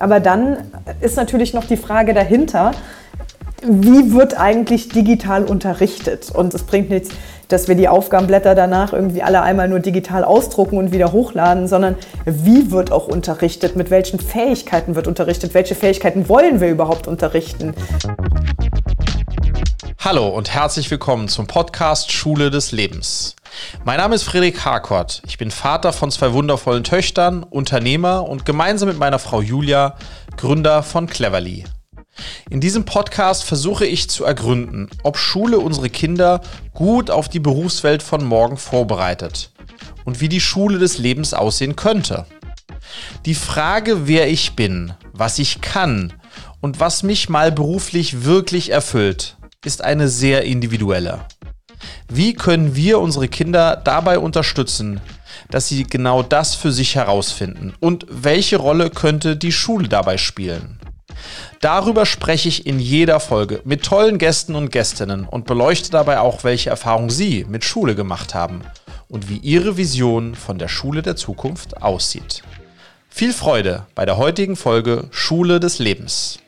Aber dann ist natürlich noch die Frage dahinter, wie wird eigentlich digital unterrichtet? Und es bringt nichts, dass wir die Aufgabenblätter danach irgendwie alle einmal nur digital ausdrucken und wieder hochladen, sondern wie wird auch unterrichtet? Mit welchen Fähigkeiten wird unterrichtet? Welche Fähigkeiten wollen wir überhaupt unterrichten? Hallo und herzlich willkommen zum Podcast Schule des Lebens. Mein Name ist Friedrich Harkort. Ich bin Vater von zwei wundervollen Töchtern, Unternehmer und gemeinsam mit meiner Frau Julia Gründer von Cleverly. In diesem Podcast versuche ich zu ergründen, ob Schule unsere Kinder gut auf die Berufswelt von morgen vorbereitet und wie die Schule des Lebens aussehen könnte. Die Frage, wer ich bin, was ich kann und was mich mal beruflich wirklich erfüllt, ist eine sehr individuelle. Wie können wir unsere Kinder dabei unterstützen, dass sie genau das für sich herausfinden? Und welche Rolle könnte die Schule dabei spielen? Darüber spreche ich in jeder Folge mit tollen Gästen und Gästinnen und beleuchte dabei auch, welche Erfahrungen Sie mit Schule gemacht haben und wie Ihre Vision von der Schule der Zukunft aussieht. Viel Freude bei der heutigen Folge Schule des Lebens.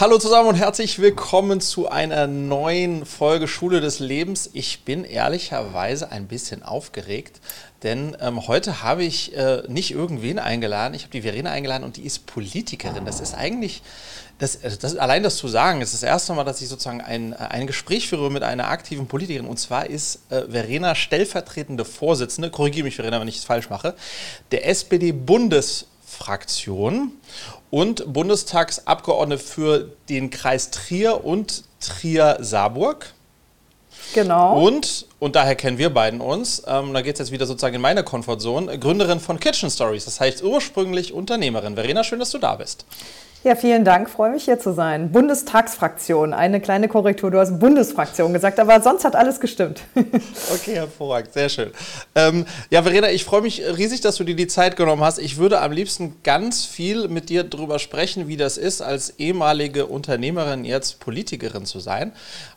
Hallo zusammen und herzlich willkommen zu einer neuen Folge Schule des Lebens. Ich bin ehrlicherweise ein bisschen aufgeregt, denn ähm, heute habe ich äh, nicht irgendwen eingeladen, ich habe die Verena eingeladen und die ist Politikerin. Das ist eigentlich, das, also das, allein das zu sagen, ist das erste Mal, dass ich sozusagen ein, ein Gespräch führe mit einer aktiven Politikerin. Und zwar ist äh, Verena stellvertretende Vorsitzende, korrigiere mich Verena, wenn ich es falsch mache, der SPD-Bundesfraktion und Bundestagsabgeordnete für den Kreis Trier und Trier-Saarburg. Genau. Und, und daher kennen wir beiden uns, ähm, da geht es jetzt wieder sozusagen in meine Komfortzone, Gründerin von Kitchen Stories, das heißt ursprünglich Unternehmerin. Verena, schön, dass du da bist. Ja, vielen Dank, freue mich hier zu sein. Bundestagsfraktion, eine kleine Korrektur, du hast Bundesfraktion gesagt, aber sonst hat alles gestimmt. okay, hervorragend, sehr schön. Ähm, ja, Verena, ich freue mich riesig, dass du dir die Zeit genommen hast. Ich würde am liebsten ganz viel mit dir darüber sprechen, wie das ist, als ehemalige Unternehmerin jetzt Politikerin zu sein.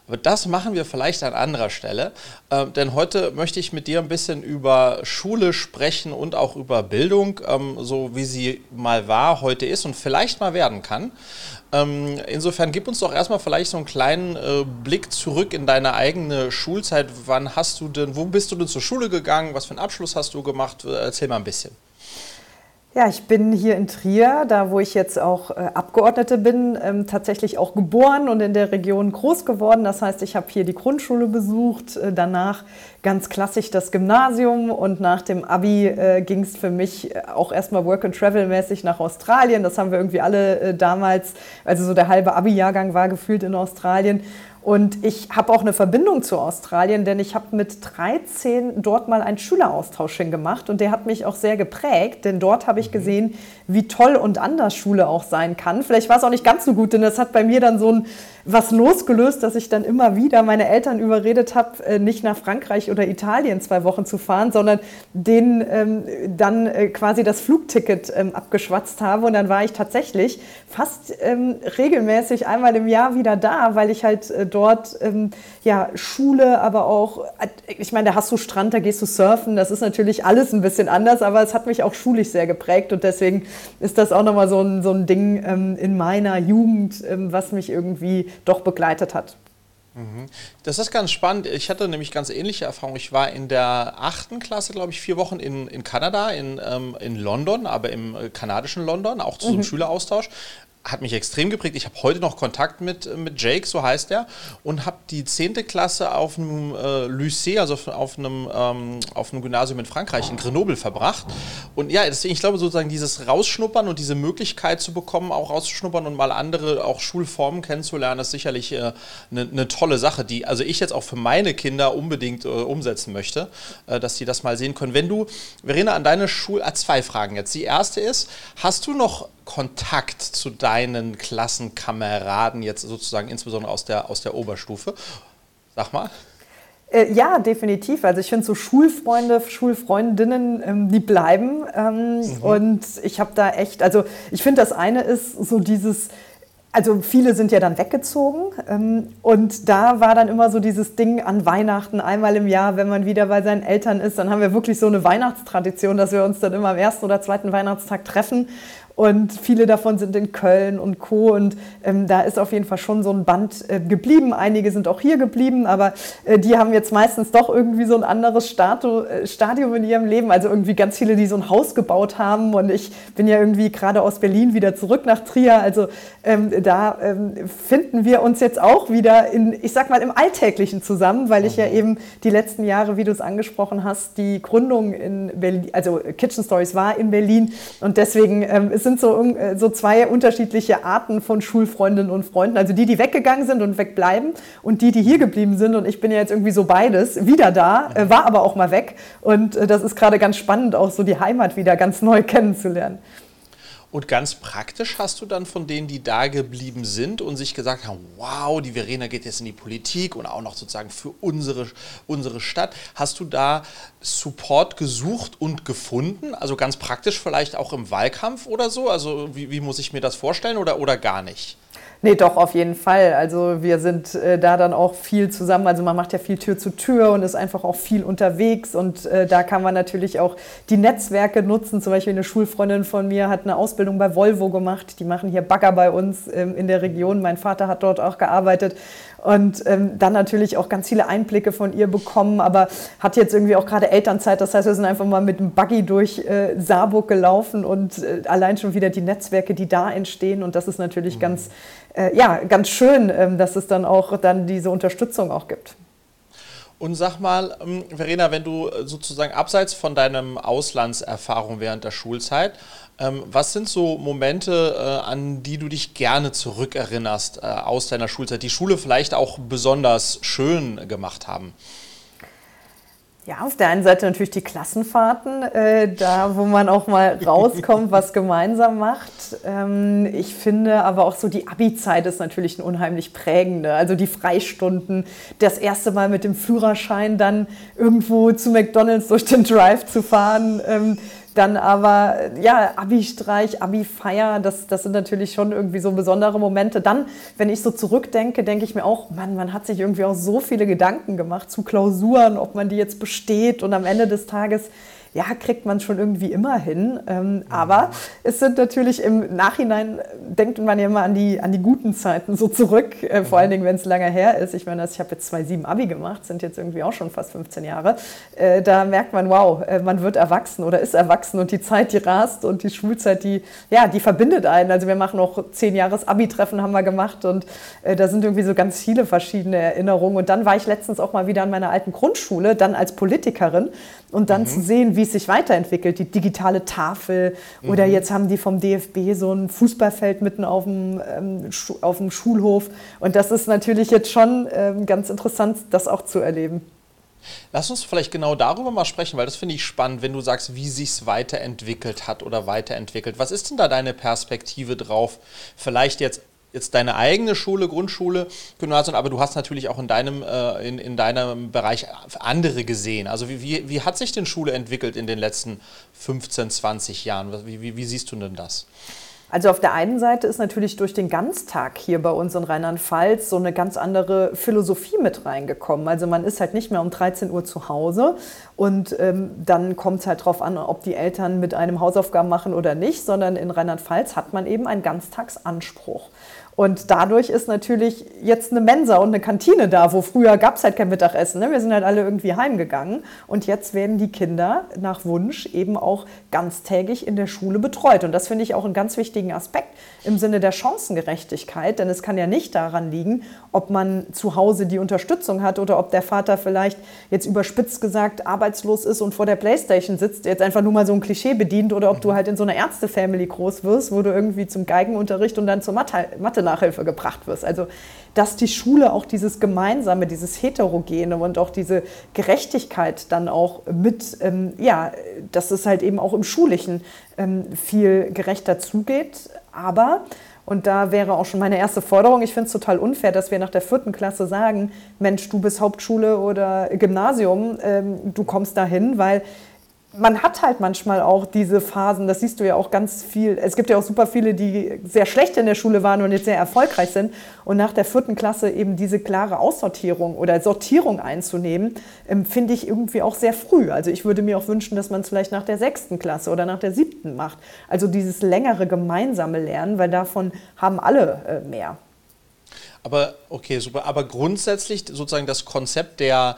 Aber das machen wir vielleicht an anderer Stelle, äh, denn heute möchte ich mit dir ein bisschen über Schule sprechen und auch über Bildung, ähm, so wie sie mal war, heute ist und vielleicht mal werden kann. Ähm, insofern gib uns doch erstmal vielleicht so einen kleinen äh, Blick zurück in deine eigene Schulzeit. Wann hast du denn, wo bist du denn zur Schule gegangen? Was für einen Abschluss hast du gemacht? Erzähl mal ein bisschen. Ja, ich bin hier in Trier, da wo ich jetzt auch äh, Abgeordnete bin, ähm, tatsächlich auch geboren und in der Region groß geworden. Das heißt, ich habe hier die Grundschule besucht, äh, danach ganz klassisch das Gymnasium und nach dem Abi äh, ging es für mich äh, auch erstmal Work and Travel mäßig nach Australien. Das haben wir irgendwie alle äh, damals, also so der halbe Abi-Jahrgang war gefühlt in Australien. Und ich habe auch eine Verbindung zu Australien, denn ich habe mit 13 dort mal einen Schüleraustausch hingemacht und der hat mich auch sehr geprägt, denn dort habe ich mhm. gesehen, wie toll und anders Schule auch sein kann. Vielleicht war es auch nicht ganz so gut, denn das hat bei mir dann so ein was losgelöst, dass ich dann immer wieder meine Eltern überredet habe, äh, nicht nach Frankreich oder Italien zwei Wochen zu fahren, sondern denen ähm, dann äh, quasi das Flugticket ähm, abgeschwatzt habe. Und dann war ich tatsächlich fast ähm, regelmäßig einmal im Jahr wieder da, weil ich halt äh, dort ähm, ja Schule, aber auch, ich meine, da hast du Strand, da gehst du surfen, das ist natürlich alles ein bisschen anders, aber es hat mich auch schulisch sehr geprägt und deswegen ist das auch nochmal so ein, so ein Ding ähm, in meiner Jugend, ähm, was mich irgendwie doch begleitet hat. Mhm. Das ist ganz spannend. Ich hatte nämlich ganz ähnliche Erfahrungen. Ich war in der achten Klasse, glaube ich, vier Wochen in, in Kanada, in, ähm, in London, aber im äh, kanadischen London, auch zu so einem mhm. Schüleraustausch hat mich extrem geprägt. Ich habe heute noch Kontakt mit, mit Jake, so heißt er, und habe die 10. Klasse auf einem äh, Lycée, also auf einem, ähm, auf einem Gymnasium in Frankreich, in Grenoble, verbracht. Und ja, deswegen, ich glaube, sozusagen dieses Rausschnuppern und diese Möglichkeit zu bekommen, auch rauszuschnuppern und mal andere, auch Schulformen kennenzulernen, ist sicherlich eine äh, ne, ne tolle Sache, die also ich jetzt auch für meine Kinder unbedingt äh, umsetzen möchte, äh, dass die das mal sehen können. Wenn du, Verena, an deine Schule, äh, zwei Fragen jetzt. Die erste ist, hast du noch Kontakt zu deinen Klassenkameraden, jetzt sozusagen insbesondere aus der, aus der Oberstufe? Sag mal. Äh, ja, definitiv. Also ich finde so Schulfreunde, Schulfreundinnen, ähm, die bleiben. Ähm, mhm. Und ich habe da echt, also ich finde das eine ist so dieses also viele sind ja dann weggezogen ähm, und da war dann immer so dieses Ding an Weihnachten einmal im Jahr, wenn man wieder bei seinen Eltern ist, dann haben wir wirklich so eine Weihnachtstradition, dass wir uns dann immer am ersten oder zweiten Weihnachtstag treffen und viele davon sind in Köln und Co. Und ähm, da ist auf jeden Fall schon so ein Band äh, geblieben. Einige sind auch hier geblieben, aber äh, die haben jetzt meistens doch irgendwie so ein anderes Statu äh, Stadium in ihrem Leben. Also irgendwie ganz viele, die so ein Haus gebaut haben. Und ich bin ja irgendwie gerade aus Berlin wieder zurück nach Trier. Also ähm, da ähm, finden wir uns jetzt auch wieder in, ich sag mal, im Alltäglichen zusammen, weil ich ja mhm. eben die letzten Jahre, wie du es angesprochen hast, die Gründung in Berlin, also Kitchen Stories war in Berlin. Und deswegen ähm, ist sind so, äh, so zwei unterschiedliche Arten von Schulfreundinnen und Freunden. Also die, die weggegangen sind und wegbleiben und die, die hier geblieben sind. Und ich bin ja jetzt irgendwie so beides, wieder da, äh, war aber auch mal weg. Und äh, das ist gerade ganz spannend, auch so die Heimat wieder ganz neu kennenzulernen. Und ganz praktisch hast du dann von denen, die da geblieben sind und sich gesagt haben, wow, die Verena geht jetzt in die Politik und auch noch sozusagen für unsere, unsere Stadt, hast du da Support gesucht und gefunden? Also ganz praktisch vielleicht auch im Wahlkampf oder so? Also wie, wie muss ich mir das vorstellen oder, oder gar nicht? Nee, doch, auf jeden Fall. Also wir sind äh, da dann auch viel zusammen. Also man macht ja viel Tür zu Tür und ist einfach auch viel unterwegs. Und äh, da kann man natürlich auch die Netzwerke nutzen. Zum Beispiel eine Schulfreundin von mir hat eine Ausbildung bei Volvo gemacht. Die machen hier Bagger bei uns ähm, in der Region. Mein Vater hat dort auch gearbeitet und ähm, dann natürlich auch ganz viele Einblicke von ihr bekommen, aber hat jetzt irgendwie auch gerade Elternzeit. Das heißt, wir sind einfach mal mit dem Buggy durch äh, Saarburg gelaufen und äh, allein schon wieder die Netzwerke, die da entstehen. Und das ist natürlich mhm. ganz, äh, ja, ganz schön, ähm, dass es dann auch dann diese Unterstützung auch gibt. Und sag mal, ähm, Verena, wenn du äh, sozusagen abseits von deinem Auslandserfahrung während der Schulzeit, ähm, was sind so Momente, äh, an die du dich gerne zurückerinnerst äh, aus deiner Schulzeit, die Schule vielleicht auch besonders schön gemacht haben? Ja, auf der einen Seite natürlich die Klassenfahrten, äh, da wo man auch mal rauskommt, was gemeinsam macht. Ähm, ich finde aber auch so die Abi-Zeit ist natürlich ein unheimlich prägende. Also die Freistunden, das erste Mal mit dem Führerschein dann irgendwo zu McDonalds durch den Drive zu fahren. Ähm, dann aber, ja, Abi-Streich, Abi-Feier, das, das sind natürlich schon irgendwie so besondere Momente. Dann, wenn ich so zurückdenke, denke ich mir auch, Mann, man hat sich irgendwie auch so viele Gedanken gemacht zu Klausuren, ob man die jetzt besteht und am Ende des Tages ja, kriegt man schon irgendwie immer hin. Ähm, aber es sind natürlich im Nachhinein, denkt man ja immer an die, an die guten Zeiten so zurück, äh, vor allen Dingen, wenn es lange her ist. Ich meine, ich habe jetzt 2,7 Abi gemacht, sind jetzt irgendwie auch schon fast 15 Jahre. Äh, da merkt man, wow, äh, man wird erwachsen oder ist erwachsen und die Zeit, die rast und die Schulzeit, die, ja, die verbindet einen. Also wir machen auch 10 Jahres Abi-Treffen haben wir gemacht und äh, da sind irgendwie so ganz viele verschiedene Erinnerungen. Und dann war ich letztens auch mal wieder an meiner alten Grundschule, dann als Politikerin und dann mhm. zu sehen, wie es sich weiterentwickelt, die digitale Tafel oder mhm. jetzt haben die vom DFB so ein Fußballfeld mitten auf dem, ähm, auf dem Schulhof und das ist natürlich jetzt schon ähm, ganz interessant, das auch zu erleben. Lass uns vielleicht genau darüber mal sprechen, weil das finde ich spannend, wenn du sagst, wie sich es weiterentwickelt hat oder weiterentwickelt. Was ist denn da deine Perspektive drauf? Vielleicht jetzt jetzt deine eigene Schule, Grundschule, Gymnasium, aber du hast natürlich auch in deinem, äh, in, in deinem Bereich andere gesehen. Also wie, wie, wie hat sich denn Schule entwickelt in den letzten 15, 20 Jahren? Wie, wie, wie siehst du denn das? Also auf der einen Seite ist natürlich durch den Ganztag hier bei uns in Rheinland-Pfalz so eine ganz andere Philosophie mit reingekommen. Also man ist halt nicht mehr um 13 Uhr zu Hause und ähm, dann kommt es halt darauf an, ob die Eltern mit einem Hausaufgaben machen oder nicht, sondern in Rheinland-Pfalz hat man eben einen Ganztagsanspruch. Und dadurch ist natürlich jetzt eine Mensa und eine Kantine da, wo früher gab es halt kein Mittagessen. Ne? Wir sind halt alle irgendwie heimgegangen. Und jetzt werden die Kinder nach Wunsch eben auch ganztägig in der Schule betreut. Und das finde ich auch einen ganz wichtigen Aspekt im Sinne der Chancengerechtigkeit. Denn es kann ja nicht daran liegen, ob man zu Hause die Unterstützung hat oder ob der Vater vielleicht jetzt überspitzt gesagt arbeitslos ist und vor der Playstation sitzt, jetzt einfach nur mal so ein Klischee bedient oder ob du halt in so einer Ärztefamily groß wirst, wo du irgendwie zum Geigenunterricht und dann zur Mathe, Mathe Nachhilfe gebracht wirst. Also, dass die Schule auch dieses Gemeinsame, dieses Heterogene und auch diese Gerechtigkeit dann auch mit, ähm, ja, dass es halt eben auch im Schulischen ähm, viel gerechter zugeht. Aber, und da wäre auch schon meine erste Forderung, ich finde es total unfair, dass wir nach der vierten Klasse sagen, Mensch, du bist Hauptschule oder Gymnasium, ähm, du kommst dahin, weil man hat halt manchmal auch diese Phasen, das siehst du ja auch ganz viel. Es gibt ja auch super viele, die sehr schlecht in der Schule waren und jetzt sehr erfolgreich sind. Und nach der vierten Klasse eben diese klare Aussortierung oder Sortierung einzunehmen, ähm, finde ich irgendwie auch sehr früh. Also ich würde mir auch wünschen, dass man es vielleicht nach der sechsten Klasse oder nach der siebten macht. Also dieses längere gemeinsame Lernen, weil davon haben alle äh, mehr. Aber okay, super. Aber grundsätzlich sozusagen das Konzept der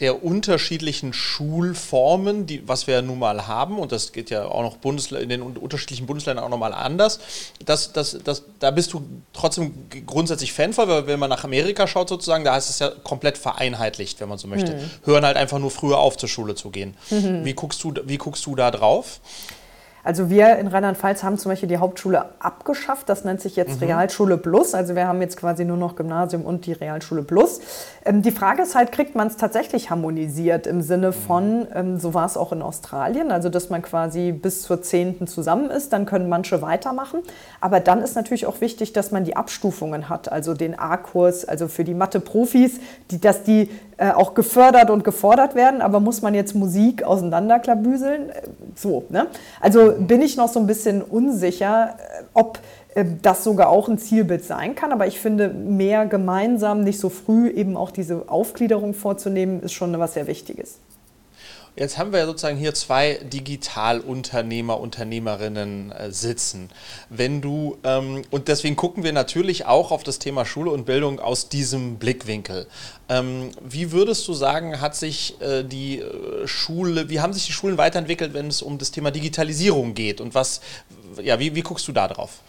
der unterschiedlichen Schulformen, die, was wir nun mal haben, und das geht ja auch noch Bundesl in den unterschiedlichen Bundesländern auch nochmal anders, das, das, das, da bist du trotzdem grundsätzlich Fan von, weil wenn man nach Amerika schaut sozusagen, da ist es ja komplett vereinheitlicht, wenn man so möchte. Mhm. Hören halt einfach nur früher auf zur Schule zu gehen. Mhm. Wie, guckst du, wie guckst du da drauf? Also wir in Rheinland-Pfalz haben zum Beispiel die Hauptschule abgeschafft. Das nennt sich jetzt mhm. Realschule Plus. Also wir haben jetzt quasi nur noch Gymnasium und die Realschule Plus. Ähm, die Frage ist halt, kriegt man es tatsächlich harmonisiert im Sinne von, ähm, so war es auch in Australien, also dass man quasi bis zur 10. zusammen ist, dann können manche weitermachen. Aber dann ist natürlich auch wichtig, dass man die Abstufungen hat, also den A-Kurs, also für die Mathe-Profis, die, dass die äh, auch gefördert und gefordert werden, aber muss man jetzt Musik auseinanderklabüseln? Äh, so, ne? Also bin ich noch so ein bisschen unsicher, äh, ob das sogar auch ein Zielbild sein kann. Aber ich finde, mehr gemeinsam, nicht so früh eben auch diese Aufgliederung vorzunehmen, ist schon was sehr Wichtiges. Jetzt haben wir ja sozusagen hier zwei Digitalunternehmer, Unternehmerinnen äh, sitzen. Wenn du, ähm, und deswegen gucken wir natürlich auch auf das Thema Schule und Bildung aus diesem Blickwinkel. Ähm, wie würdest du sagen, hat sich äh, die äh, Schule, wie haben sich die Schulen weiterentwickelt, wenn es um das Thema Digitalisierung geht? Und was, ja, wie, wie guckst du da drauf?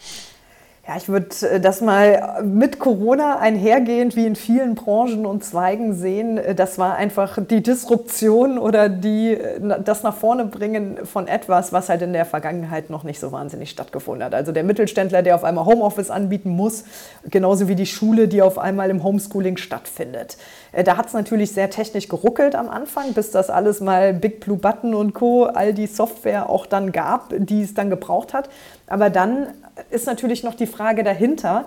Ja, ich würde äh, das mal mit Corona einhergehend wie in vielen Branchen und Zweigen sehen. Äh, das war einfach die Disruption oder die, äh, das nach vorne bringen von etwas, was halt in der Vergangenheit noch nicht so wahnsinnig stattgefunden hat. Also der Mittelständler, der auf einmal Homeoffice anbieten muss, genauso wie die Schule, die auf einmal im Homeschooling stattfindet. Da hat es natürlich sehr technisch geruckelt am Anfang, bis das alles mal Big Blue Button und Co., all die Software auch dann gab, die es dann gebraucht hat. Aber dann ist natürlich noch die Frage dahinter,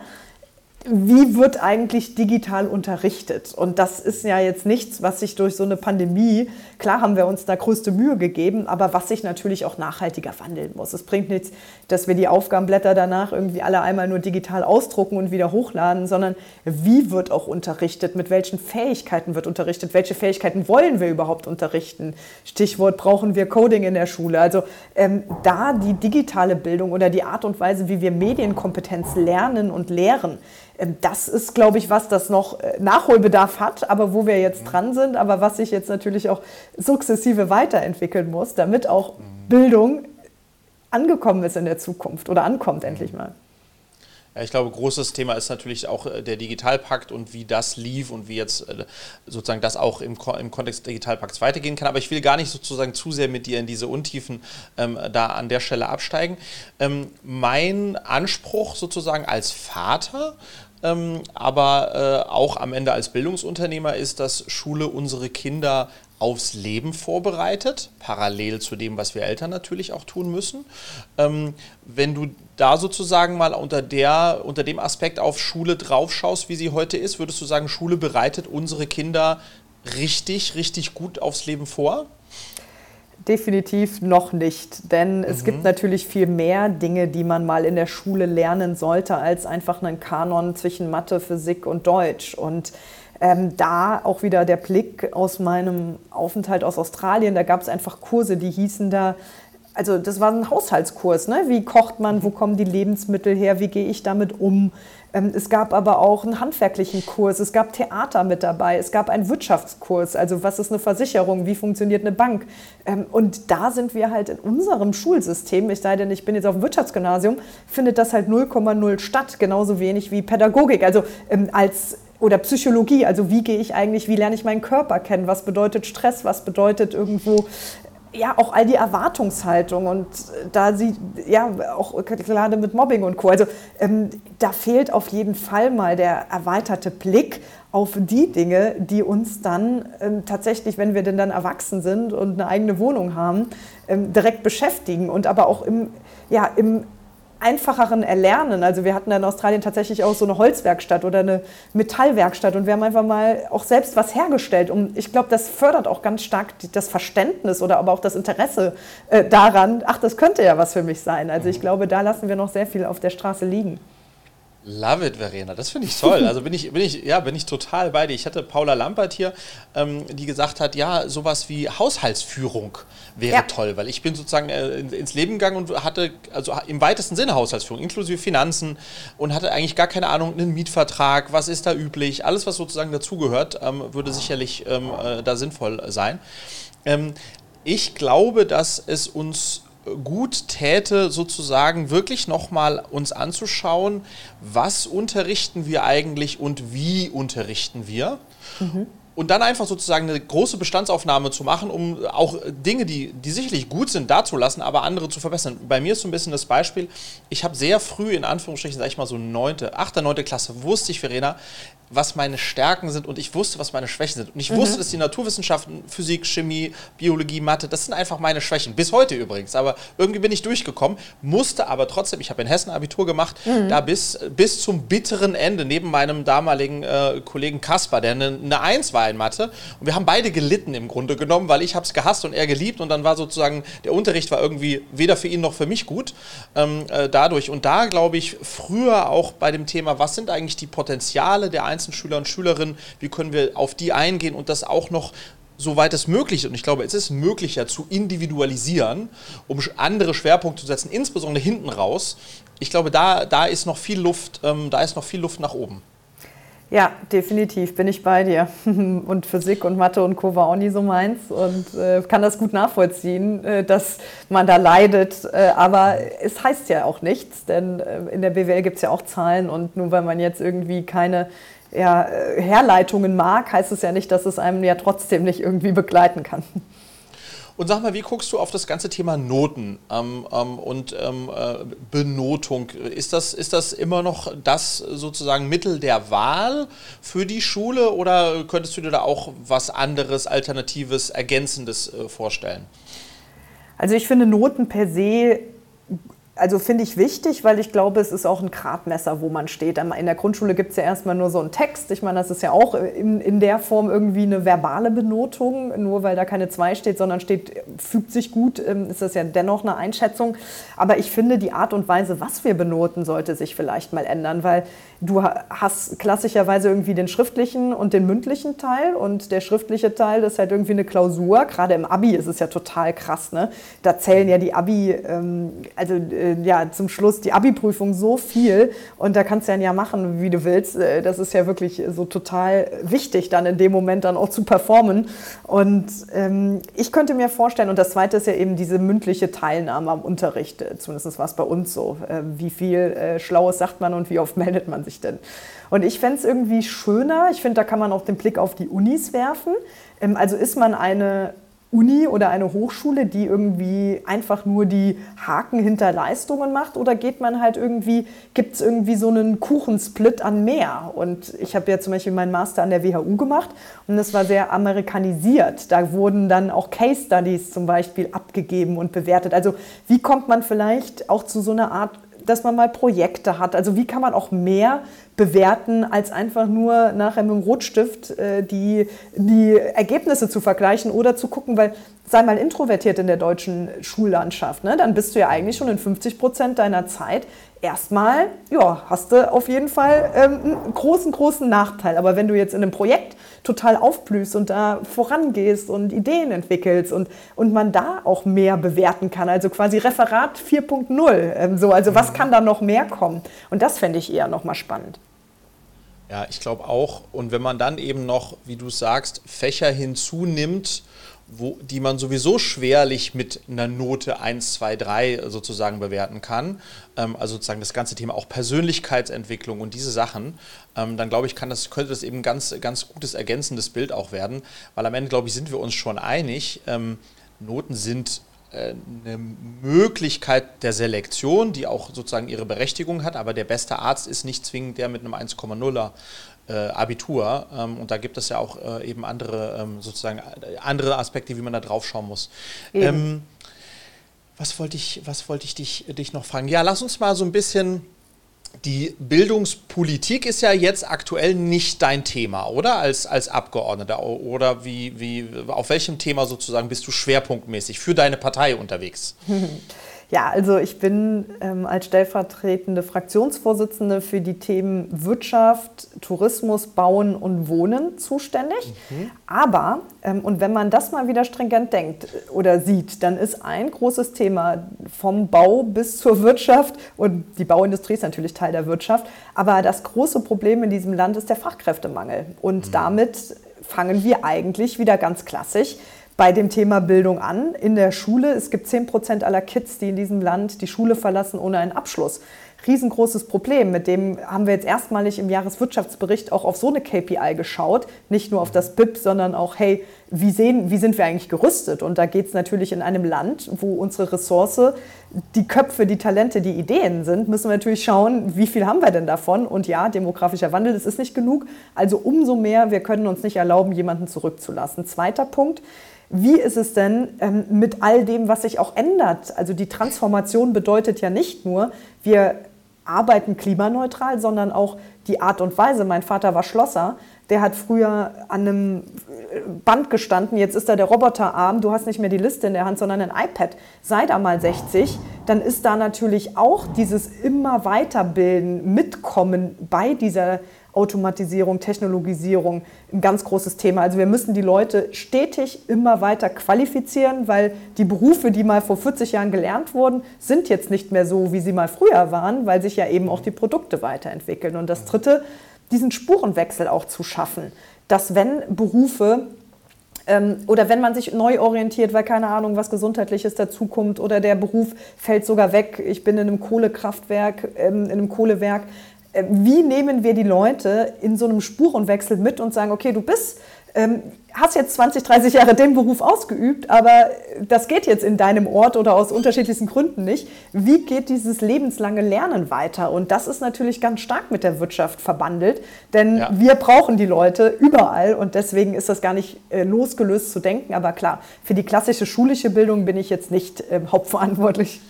wie wird eigentlich digital unterrichtet? Und das ist ja jetzt nichts, was sich durch so eine Pandemie, klar haben wir uns da größte Mühe gegeben, aber was sich natürlich auch nachhaltiger wandeln muss. Es bringt nichts, dass wir die Aufgabenblätter danach irgendwie alle einmal nur digital ausdrucken und wieder hochladen, sondern wie wird auch unterrichtet? Mit welchen Fähigkeiten wird unterrichtet? Welche Fähigkeiten wollen wir überhaupt unterrichten? Stichwort, brauchen wir Coding in der Schule? Also ähm, da die digitale Bildung oder die Art und Weise, wie wir Medienkompetenz lernen und lehren, ähm, das ist, glaube ich, was das noch äh, Nachholbedarf hat, aber wo wir jetzt dran sind, aber was sich jetzt natürlich auch sukzessive weiterentwickeln muss, damit auch Bildung angekommen ist in der Zukunft oder ankommt endlich mal. Ich glaube, großes Thema ist natürlich auch äh, der Digitalpakt und wie das lief und wie jetzt äh, sozusagen das auch im, im Kontext des Digitalpakts weitergehen kann. Aber ich will gar nicht sozusagen zu sehr mit dir in diese Untiefen ähm, da an der Stelle absteigen. Ähm, mein Anspruch sozusagen als Vater ähm, aber äh, auch am Ende als Bildungsunternehmer ist, dass Schule unsere Kinder aufs Leben vorbereitet, parallel zu dem, was wir Eltern natürlich auch tun müssen. Ähm, wenn du da sozusagen mal unter, der, unter dem Aspekt auf Schule draufschaust, wie sie heute ist, würdest du sagen, Schule bereitet unsere Kinder richtig, richtig gut aufs Leben vor? definitiv noch nicht, denn mhm. es gibt natürlich viel mehr Dinge, die man mal in der Schule lernen sollte, als einfach einen Kanon zwischen Mathe, Physik und Deutsch. Und ähm, da auch wieder der Blick aus meinem Aufenthalt aus Australien, da gab es einfach Kurse, die hießen da also das war ein Haushaltskurs, ne? wie kocht man, wo kommen die Lebensmittel her, wie gehe ich damit um, ähm, es gab aber auch einen handwerklichen Kurs, es gab Theater mit dabei, es gab einen Wirtschaftskurs, also was ist eine Versicherung, wie funktioniert eine Bank. Ähm, und da sind wir halt in unserem Schulsystem, ich sei denn, ich bin jetzt auf dem Wirtschaftsgymnasium, findet das halt 0,0 statt, genauso wenig wie Pädagogik. Also ähm, als oder Psychologie, also wie gehe ich eigentlich, wie lerne ich meinen Körper kennen, was bedeutet Stress, was bedeutet irgendwo ja, auch all die Erwartungshaltung? Und da sie, ja, auch gerade mit Mobbing und Co. Also ähm, da fehlt auf jeden Fall mal der erweiterte Blick auf die Dinge, die uns dann ähm, tatsächlich, wenn wir denn dann erwachsen sind und eine eigene Wohnung haben, ähm, direkt beschäftigen und aber auch im, ja, im einfacheren Erlernen. Also wir hatten in Australien tatsächlich auch so eine Holzwerkstatt oder eine Metallwerkstatt und wir haben einfach mal auch selbst was hergestellt. Und ich glaube, das fördert auch ganz stark das Verständnis oder aber auch das Interesse äh, daran, ach, das könnte ja was für mich sein. Also ich glaube, da lassen wir noch sehr viel auf der Straße liegen. Love it, Verena. Das finde ich toll. Also bin ich, bin ich, ja, bin ich total bei dir. Ich hatte Paula Lampert hier, ähm, die gesagt hat, ja, sowas wie Haushaltsführung wäre ja. toll, weil ich bin sozusagen äh, ins Leben gegangen und hatte, also im weitesten Sinne Haushaltsführung, inklusive Finanzen und hatte eigentlich gar keine Ahnung, einen Mietvertrag, was ist da üblich, alles, was sozusagen dazugehört, ähm, würde sicherlich ähm, äh, da sinnvoll sein. Ähm, ich glaube, dass es uns gut täte, sozusagen wirklich nochmal uns anzuschauen, was unterrichten wir eigentlich und wie unterrichten wir. Mhm. Und dann einfach sozusagen eine große Bestandsaufnahme zu machen, um auch Dinge, die, die sicherlich gut sind, dazulassen, aber andere zu verbessern. Bei mir ist so ein bisschen das Beispiel, ich habe sehr früh, in Anführungsstrichen, sag ich mal so neunte, achte, neunte Klasse, wusste ich, Verena, was meine Stärken sind und ich wusste, was meine Schwächen sind. Und ich mhm. wusste, dass die Naturwissenschaften, Physik, Chemie, Biologie, Mathe, das sind einfach meine Schwächen. Bis heute übrigens. Aber irgendwie bin ich durchgekommen, musste aber trotzdem, ich habe in Hessen Abitur gemacht, mhm. da bis, bis zum bitteren Ende, neben meinem damaligen äh, Kollegen Kaspar, der eine, eine Eins war in Mathe. Und wir haben beide gelitten im Grunde genommen, weil ich habe es gehasst und er geliebt. Und dann war sozusagen, der Unterricht war irgendwie weder für ihn noch für mich gut ähm, äh, dadurch. Und da glaube ich, früher auch bei dem Thema, was sind eigentlich die Potenziale der einzelnen Schüler und Schülerinnen, wie können wir auf die eingehen und das auch noch soweit es möglich ist, und ich glaube, es ist möglicher zu individualisieren, um andere Schwerpunkte zu setzen, insbesondere hinten raus. Ich glaube, da, da ist noch viel Luft, ähm, da ist noch viel Luft nach oben. Ja, definitiv bin ich bei dir. Und Physik und Mathe und Co. war auch nie so meins und äh, kann das gut nachvollziehen, äh, dass man da leidet. Äh, aber es heißt ja auch nichts, denn äh, in der BWL gibt es ja auch Zahlen und nur weil man jetzt irgendwie keine ja, äh, Herleitungen mag, heißt es ja nicht, dass es einem ja trotzdem nicht irgendwie begleiten kann. Und sag mal, wie guckst du auf das ganze Thema Noten ähm, ähm, und ähm, äh, Benotung? Ist das, ist das immer noch das sozusagen Mittel der Wahl für die Schule oder könntest du dir da auch was anderes, Alternatives, Ergänzendes äh, vorstellen? Also ich finde Noten per se also finde ich wichtig, weil ich glaube, es ist auch ein Gradmesser, wo man steht. In der Grundschule gibt es ja erstmal nur so einen Text. Ich meine, das ist ja auch in, in der Form irgendwie eine verbale Benotung. Nur weil da keine 2 steht, sondern steht, fügt sich gut, ähm, ist das ja dennoch eine Einschätzung. Aber ich finde, die Art und Weise, was wir benoten, sollte sich vielleicht mal ändern, weil du hast klassischerweise irgendwie den schriftlichen und den mündlichen Teil. Und der schriftliche Teil ist halt irgendwie eine Klausur. Gerade im Abi ist es ja total krass. Ne? Da zählen ja die Abi, ähm, also äh, ja, zum Schluss die Abi-Prüfung so viel und da kannst du dann ja machen, wie du willst. Äh, das ist ja wirklich so total wichtig, dann in dem Moment dann auch zu performen. Und ähm, ich könnte mir vorstellen, und das Zweite ist ja eben diese mündliche Teilnahme am Unterricht, äh, zumindest war es bei uns so. Äh, wie viel äh, Schlaues sagt man und wie oft meldet man sich denn? Und ich fände es irgendwie schöner, ich finde, da kann man auch den Blick auf die Unis werfen. Ähm, also ist man eine Uni oder eine Hochschule, die irgendwie einfach nur die Haken hinter Leistungen macht? Oder geht man halt irgendwie, gibt es irgendwie so einen Kuchensplit an mehr? Und ich habe ja zum Beispiel meinen Master an der WHU gemacht und das war sehr amerikanisiert. Da wurden dann auch Case Studies zum Beispiel abgegeben und bewertet. Also wie kommt man vielleicht auch zu so einer Art dass man mal Projekte hat. Also wie kann man auch mehr bewerten, als einfach nur nachher mit dem Rotstift äh, die, die Ergebnisse zu vergleichen oder zu gucken, weil sei mal introvertiert in der deutschen Schullandschaft, ne? dann bist du ja eigentlich schon in 50 Prozent deiner Zeit erstmal, ja, hast du auf jeden Fall ähm, einen großen, großen Nachteil. Aber wenn du jetzt in einem Projekt total aufblühst und da vorangehst und Ideen entwickelst und, und man da auch mehr bewerten kann, also quasi Referat 4.0, ähm, so, also was mhm. kann da noch mehr kommen? Und das fände ich eher nochmal spannend. Ja, ich glaube auch. Und wenn man dann eben noch, wie du sagst, Fächer hinzunimmt, wo, die man sowieso schwerlich mit einer Note 1, 2, 3 sozusagen bewerten kann, ähm, also sozusagen das ganze Thema auch Persönlichkeitsentwicklung und diese Sachen, ähm, dann glaube ich, kann das, könnte das eben ein ganz, ganz gutes ergänzendes Bild auch werden, weil am Ende, glaube ich, sind wir uns schon einig, ähm, Noten sind äh, eine Möglichkeit der Selektion, die auch sozusagen ihre Berechtigung hat, aber der beste Arzt ist nicht zwingend der mit einem 1,0er äh, Abitur. Ähm, und da gibt es ja auch äh, eben andere, ähm, sozusagen andere Aspekte, wie man da drauf schauen muss. Ähm, was wollte ich, was wollte ich dich, dich noch fragen? Ja, lass uns mal so ein bisschen die Bildungspolitik ist ja jetzt aktuell nicht dein Thema, oder? Als, als Abgeordneter. Oder wie, wie, auf welchem Thema sozusagen bist du schwerpunktmäßig für deine Partei unterwegs? Ja, also ich bin ähm, als stellvertretende Fraktionsvorsitzende für die Themen Wirtschaft, Tourismus, Bauen und Wohnen zuständig. Mhm. Aber, ähm, und wenn man das mal wieder stringent denkt oder sieht, dann ist ein großes Thema vom Bau bis zur Wirtschaft und die Bauindustrie ist natürlich Teil der Wirtschaft, aber das große Problem in diesem Land ist der Fachkräftemangel. Und mhm. damit fangen wir eigentlich wieder ganz klassisch bei dem Thema Bildung an. In der Schule, es gibt 10 Prozent aller Kids, die in diesem Land die Schule verlassen ohne einen Abschluss. Riesengroßes Problem, mit dem haben wir jetzt erstmalig im Jahreswirtschaftsbericht auch auf so eine KPI geschaut. Nicht nur auf das BIP, sondern auch, hey, wie, sehen, wie sind wir eigentlich gerüstet? Und da geht es natürlich in einem Land, wo unsere Ressource, die Köpfe, die Talente, die Ideen sind, müssen wir natürlich schauen, wie viel haben wir denn davon? Und ja, demografischer Wandel, das ist nicht genug. Also umso mehr, wir können uns nicht erlauben, jemanden zurückzulassen. Zweiter Punkt, wie ist es denn ähm, mit all dem, was sich auch ändert? Also die Transformation bedeutet ja nicht nur, wir arbeiten klimaneutral, sondern auch die Art und Weise. Mein Vater war Schlosser, der hat früher an einem Band gestanden, jetzt ist da der Roboterarm, du hast nicht mehr die Liste in der Hand, sondern ein iPad. Sei da mal 60, dann ist da natürlich auch dieses immer weiterbilden, mitkommen bei dieser Automatisierung, Technologisierung ein ganz großes Thema. Also wir müssen die Leute stetig immer weiter qualifizieren, weil die Berufe, die mal vor 40 Jahren gelernt wurden, sind jetzt nicht mehr so, wie sie mal früher waren, weil sich ja eben auch die Produkte weiterentwickeln. Und das Dritte, diesen Spurenwechsel auch zu schaffen, dass wenn Berufe ähm, oder wenn man sich neu orientiert, weil keine Ahnung, was Gesundheitliches dazukommt oder der Beruf fällt sogar weg. Ich bin in einem Kohlekraftwerk, ähm, in einem Kohlewerk. Äh, wie nehmen wir die Leute in so einem Spurenwechsel mit und sagen, okay, du bist, ähm, hast jetzt 20, 30 Jahre den Beruf ausgeübt, aber das geht jetzt in deinem Ort oder aus unterschiedlichsten Gründen nicht. Wie geht dieses lebenslange Lernen weiter? Und das ist natürlich ganz stark mit der Wirtschaft verbandelt, denn ja. wir brauchen die Leute überall und deswegen ist das gar nicht äh, losgelöst zu denken. Aber klar, für die klassische schulische Bildung bin ich jetzt nicht äh, hauptverantwortlich.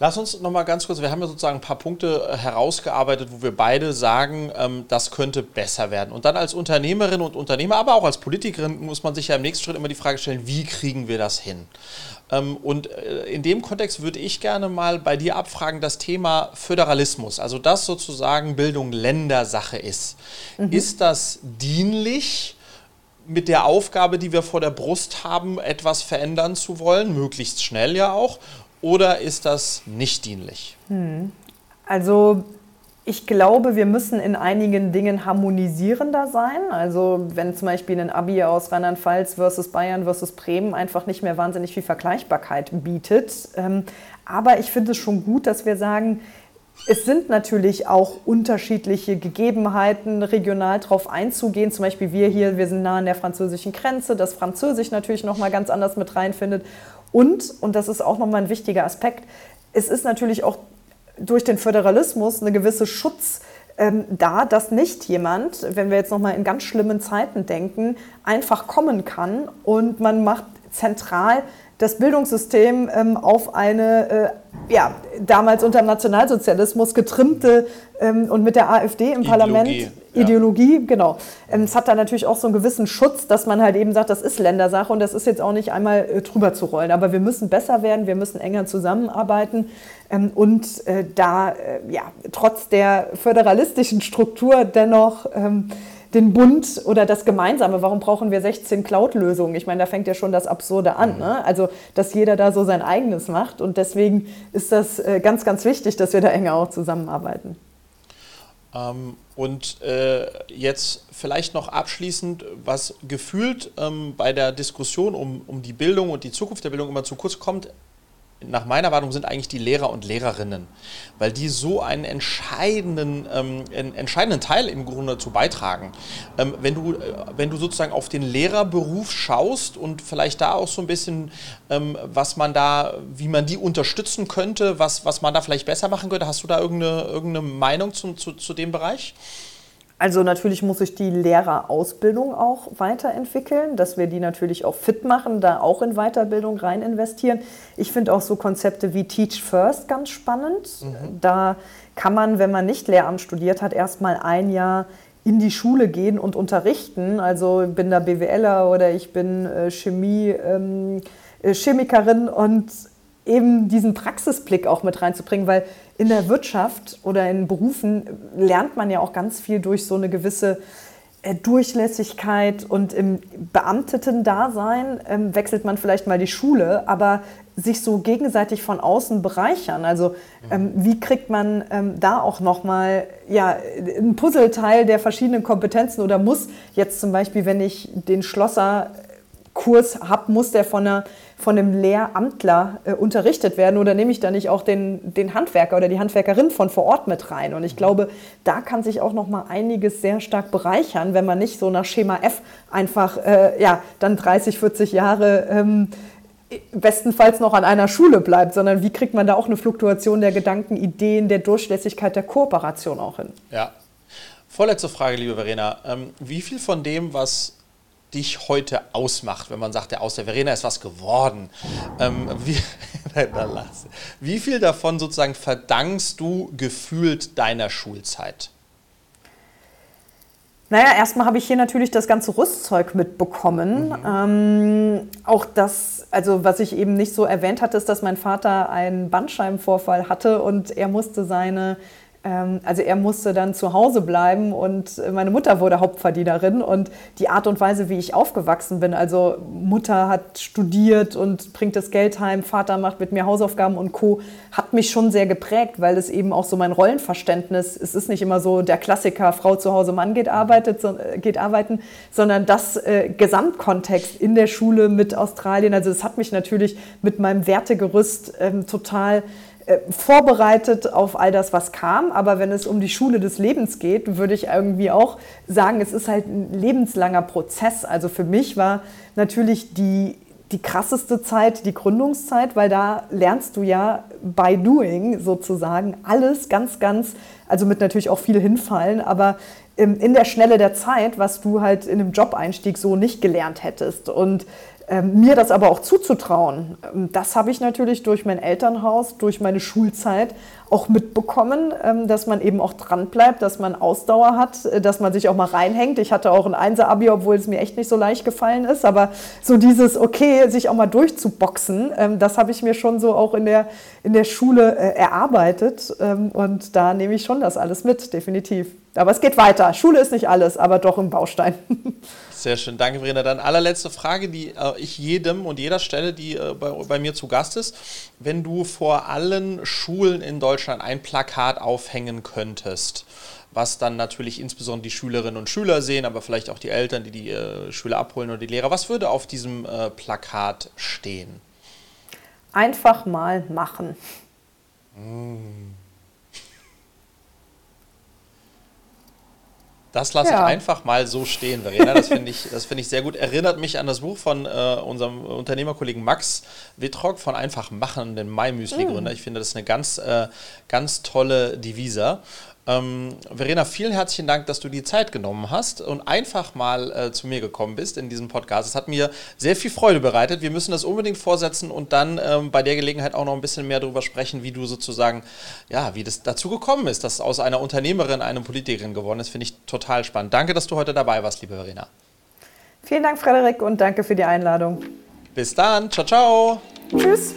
Lass uns noch mal ganz kurz, wir haben ja sozusagen ein paar Punkte äh, herausgearbeitet, wo wir beide sagen, ähm, das könnte besser werden. Und dann als Unternehmerin und Unternehmer, aber auch als Politikerin muss man sich ja im nächsten Schritt immer die Frage stellen, wie kriegen wir das hin? Ähm, und äh, in dem Kontext würde ich gerne mal bei dir abfragen, das Thema Föderalismus, also dass sozusagen Bildung Ländersache ist. Mhm. Ist das dienlich? mit der Aufgabe, die wir vor der Brust haben, etwas verändern zu wollen, möglichst schnell ja auch? Oder ist das nicht dienlich? Hm. Also ich glaube, wir müssen in einigen Dingen harmonisierender sein. Also wenn zum Beispiel ein Abi aus Rheinland-Pfalz versus Bayern versus Bremen einfach nicht mehr wahnsinnig viel Vergleichbarkeit bietet. Ähm, aber ich finde es schon gut, dass wir sagen, es sind natürlich auch unterschiedliche Gegebenheiten, regional darauf einzugehen. Zum Beispiel wir hier, wir sind nah an der französischen Grenze, dass Französisch natürlich nochmal ganz anders mit reinfindet. Und, und das ist auch nochmal ein wichtiger Aspekt, es ist natürlich auch durch den Föderalismus eine gewisse Schutz ähm, da, dass nicht jemand, wenn wir jetzt nochmal in ganz schlimmen Zeiten denken, einfach kommen kann und man macht zentral das Bildungssystem ähm, auf eine, äh, ja, damals unter dem Nationalsozialismus getrimmte ähm, und mit der AfD im Ideologie, Parlament ja. Ideologie, genau. Ähm, es hat da natürlich auch so einen gewissen Schutz, dass man halt eben sagt, das ist Ländersache und das ist jetzt auch nicht einmal äh, drüber zu rollen. Aber wir müssen besser werden, wir müssen enger zusammenarbeiten ähm, und äh, da, äh, ja, trotz der föderalistischen Struktur dennoch ähm, den Bund oder das Gemeinsame. Warum brauchen wir 16 Cloud-Lösungen? Ich meine, da fängt ja schon das Absurde an. Ne? Also, dass jeder da so sein eigenes macht. Und deswegen ist das äh, ganz, ganz wichtig, dass wir da enger auch zusammenarbeiten. Ähm, und äh, jetzt vielleicht noch abschließend, was gefühlt ähm, bei der Diskussion um, um die Bildung und die Zukunft der Bildung immer zu kurz kommt, nach meiner Wartung sind eigentlich die Lehrer und Lehrerinnen, weil die so einen entscheidenden, ähm, einen entscheidenden Teil im Grunde dazu beitragen. Ähm, wenn, du, äh, wenn du sozusagen auf den Lehrerberuf schaust und vielleicht da auch so ein bisschen, ähm, was man da, wie man die unterstützen könnte, was, was man da vielleicht besser machen könnte, hast du da irgendeine, irgendeine Meinung zu, zu, zu dem Bereich? Also natürlich muss ich die Lehrerausbildung auch weiterentwickeln, dass wir die natürlich auch fit machen, da auch in Weiterbildung rein investieren. Ich finde auch so Konzepte wie Teach First ganz spannend. Mhm. Da kann man, wenn man nicht Lehramt studiert hat, erstmal ein Jahr in die Schule gehen und unterrichten. Also ich bin da BWLer oder ich bin äh, Chemie, ähm, äh, Chemikerin und eben diesen Praxisblick auch mit reinzubringen, weil in der Wirtschaft oder in Berufen lernt man ja auch ganz viel durch so eine gewisse äh, Durchlässigkeit und im Beamteten-Dasein ähm, wechselt man vielleicht mal die Schule, aber sich so gegenseitig von außen bereichern. Also ähm, wie kriegt man ähm, da auch nochmal ja, ein Puzzleteil der verschiedenen Kompetenzen oder muss jetzt zum Beispiel, wenn ich den Schlosserkurs habe, muss der von einer von einem Lehramtler äh, unterrichtet werden oder nehme ich da nicht auch den, den Handwerker oder die Handwerkerin von vor Ort mit rein? Und ich glaube, da kann sich auch noch mal einiges sehr stark bereichern, wenn man nicht so nach Schema F einfach äh, ja, dann 30, 40 Jahre ähm, bestenfalls noch an einer Schule bleibt, sondern wie kriegt man da auch eine Fluktuation der Gedanken, Ideen, der Durchlässigkeit, der Kooperation auch hin? Ja. Vorletzte Frage, liebe Verena. Ähm, wie viel von dem, was dich heute ausmacht, wenn man sagt, der aus der Verena ist was geworden. Ähm, wie, wie viel davon sozusagen verdankst du gefühlt deiner Schulzeit? Naja, erstmal habe ich hier natürlich das ganze Rüstzeug mitbekommen. Mhm. Ähm, auch das, also was ich eben nicht so erwähnt hatte, ist, dass mein Vater einen Bandscheibenvorfall hatte und er musste seine also er musste dann zu Hause bleiben und meine Mutter wurde Hauptverdienerin und die Art und Weise, wie ich aufgewachsen bin, also Mutter hat studiert und bringt das Geld heim, Vater macht mit mir Hausaufgaben und Co, hat mich schon sehr geprägt, weil es eben auch so mein Rollenverständnis, es ist nicht immer so der Klassiker, Frau zu Hause, Mann geht, arbeitet, äh, geht arbeiten, sondern das äh, Gesamtkontext in der Schule mit Australien, also es hat mich natürlich mit meinem Wertegerüst ähm, total äh, vorbereitet auf all das, was kam. Aber wenn es um die Schule des Lebens geht, würde ich irgendwie auch sagen, es ist halt ein lebenslanger Prozess. Also für mich war natürlich die, die krasseste Zeit die Gründungszeit, weil da lernst du ja by doing sozusagen alles ganz, ganz, also mit natürlich auch viel hinfallen, aber in der Schnelle der Zeit, was du halt in einem Job-Einstieg so nicht gelernt hättest. Und ähm, mir das aber auch zuzutrauen, ähm, das habe ich natürlich durch mein Elternhaus, durch meine Schulzeit auch mitbekommen, ähm, dass man eben auch dran bleibt, dass man Ausdauer hat, äh, dass man sich auch mal reinhängt. Ich hatte auch ein Einser-Abi, obwohl es mir echt nicht so leicht gefallen ist, aber so dieses, okay, sich auch mal durchzuboxen, das habe ich mir schon so auch in der, in der Schule äh, erarbeitet und da nehme ich schon das alles mit, definitiv. Aber es geht weiter. Schule ist nicht alles, aber doch ein Baustein. Sehr schön, danke Verena. Dann allerletzte Frage, die äh, ich jedem und jeder stelle, die äh, bei, bei, mir zu Gast ist. Wenn du vor allen Schulen in Deutschland ein Plakat aufhängen könntest, was dann natürlich insbesondere die Schülerinnen und Schüler sehen, aber vielleicht auch die Eltern, die die äh, Schüler abholen oder die Lehrer, was würde auf diesem äh, Plakat stehen? Einfach mal machen. Mmh. Das lasse ja. ich einfach mal so stehen, Verena. Das finde ich, find ich sehr gut. Erinnert mich an das Buch von äh, unserem Unternehmerkollegen Max Wittrock von Einfach machen, dem Mai-Müsli-Gründer. Mm. Ich finde, das ist eine ganz, äh, ganz tolle Devise. Ähm, Verena, vielen herzlichen Dank, dass du die Zeit genommen hast und einfach mal äh, zu mir gekommen bist in diesem Podcast. Es hat mir sehr viel Freude bereitet. Wir müssen das unbedingt vorsetzen und dann ähm, bei der Gelegenheit auch noch ein bisschen mehr darüber sprechen, wie du sozusagen, ja, wie das dazu gekommen ist, dass aus einer Unternehmerin eine Politikerin geworden ist. Finde ich total spannend. Danke, dass du heute dabei warst, liebe Verena. Vielen Dank, Frederik, und danke für die Einladung. Bis dann. Ciao, ciao. Tschüss.